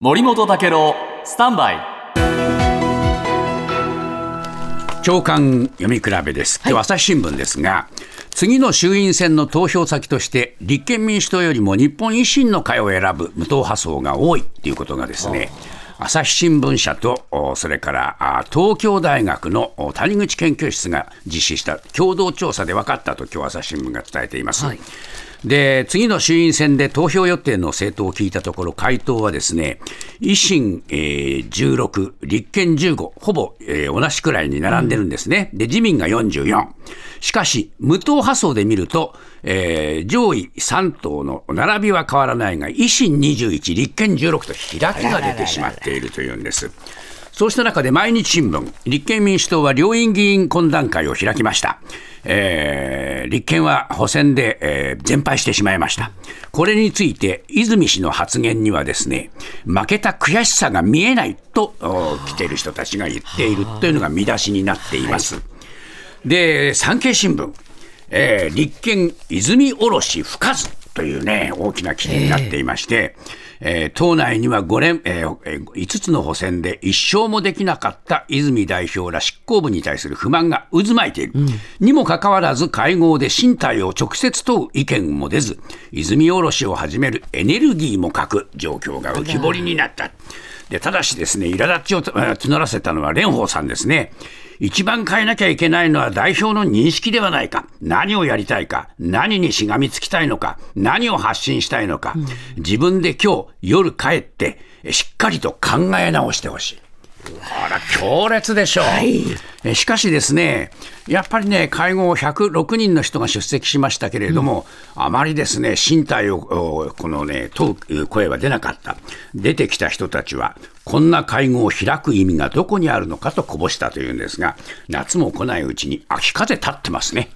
森本武郎スタンバイ。長官読み比べです、今日朝日新聞ですが、次の衆院選の投票先として、立憲民主党よりも日本維新の会を選ぶ無党派層が多いということがですね、朝日新聞社と、おそれからあ東京大学のお谷口研究室が実施した共同調査で分かったと、今日朝日新聞が伝えています。はい。で次の衆院選で投票予定の政党を聞いたところ、回答はですね維新、えー16、立憲15、ほぼ、えー同じくらいに並んでるんですね、で自民が44、しかし、無党派層で見ると、えー上位3党の並びは変わらないが、維新21、立憲16と開きが出てしまっているというんです。そうした中で毎日新聞、立憲民主党は両院議員懇談会を開きました。えー立憲は補選で、えー全敗してしまいました。これについて、泉氏の発言にはですね、負けた悔しさが見えないとお来ている人たちが言っているというのが見出しになっています。で、産経新聞、えー立憲泉おろし不数というね、大きな記事になっていまして、えー党内には5連、えーえー5つの補選で一勝もできなかった泉代表ら執行部に対する不満が渦巻いている。にもかかわらず会合で身体を直接問う意見も出ず、泉おろしを始めるエネルギーも欠く状況が浮き彫りになった。でただしですね、苛立ちをえー募らせたのは蓮舫さんですね。一番変えなきゃいけないのは代表の認識ではないか。何をやりたいか。何にしがみつきたいのか。何を発信したいのか。自分で今日夜帰ってしっかりと考え直してほしい。あら、強烈でしょう、えしかしですね、やっぱりね、会合106人の人が出席しましたけれども、あまりですね、身体を、おこのね、問う声は出なかった。出てきた人たちは、こんな会合を開く意味がどこにあるのかとこぼしたというんですが、夏も来ないうちに秋風立ってますね。